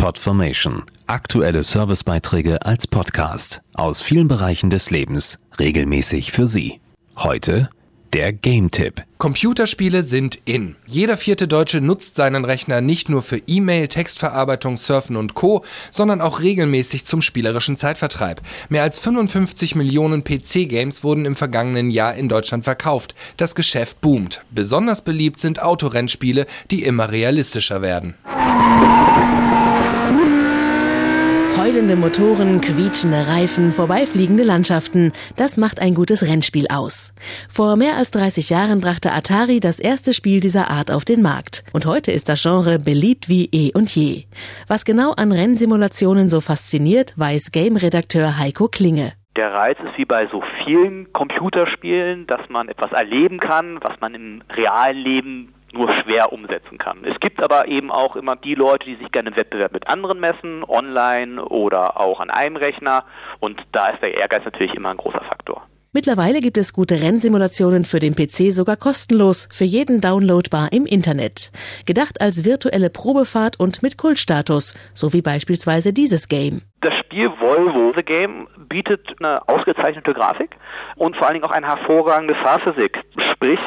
Podformation. Aktuelle Servicebeiträge als Podcast aus vielen Bereichen des Lebens regelmäßig für Sie. Heute der Game-Tipp. Computerspiele sind in. Jeder vierte Deutsche nutzt seinen Rechner nicht nur für E-Mail, Textverarbeitung, Surfen und Co., sondern auch regelmäßig zum spielerischen Zeitvertreib. Mehr als 55 Millionen PC-Games wurden im vergangenen Jahr in Deutschland verkauft. Das Geschäft boomt. Besonders beliebt sind Autorennspiele, die immer realistischer werden. Heulende Motoren, quietschende Reifen, vorbeifliegende Landschaften, das macht ein gutes Rennspiel aus. Vor mehr als 30 Jahren brachte Atari das erste Spiel dieser Art auf den Markt. Und heute ist das Genre beliebt wie eh und je. Was genau an Rennsimulationen so fasziniert, weiß Game-Redakteur Heiko Klinge. Der Reiz ist wie bei so vielen Computerspielen, dass man etwas erleben kann, was man im realen Leben nur schwer umsetzen kann. Es gibt aber eben auch immer die Leute, die sich gerne im Wettbewerb mit anderen messen, online oder auch an einem Rechner und da ist der Ehrgeiz natürlich immer ein großer Faktor. Mittlerweile gibt es gute Rennsimulationen für den PC sogar kostenlos, für jeden downloadbar im Internet. Gedacht als virtuelle Probefahrt und mit Kultstatus, so wie beispielsweise dieses Game. Das Spiel Volvo The Game bietet eine ausgezeichnete Grafik und vor allen Dingen auch eine hervorragende Fahrphysik. Sprich,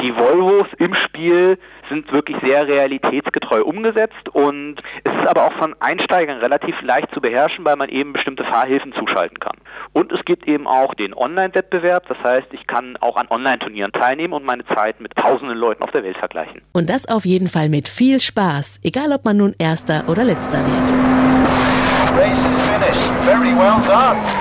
die Volvos im Spiel sind wirklich sehr realitätsgetreu umgesetzt und es ist aber auch von Einsteigern relativ leicht zu beherrschen, weil man eben bestimmte Fahrhilfen zuschalten kann. Und es gibt eben auch den Online-Wettbewerb, das heißt, ich kann auch an Online-Turnieren teilnehmen und meine Zeit mit tausenden Leuten auf der Welt vergleichen. Und das auf jeden Fall mit viel Spaß, egal ob man nun Erster oder Letzter wird. Race is finished. Very well done.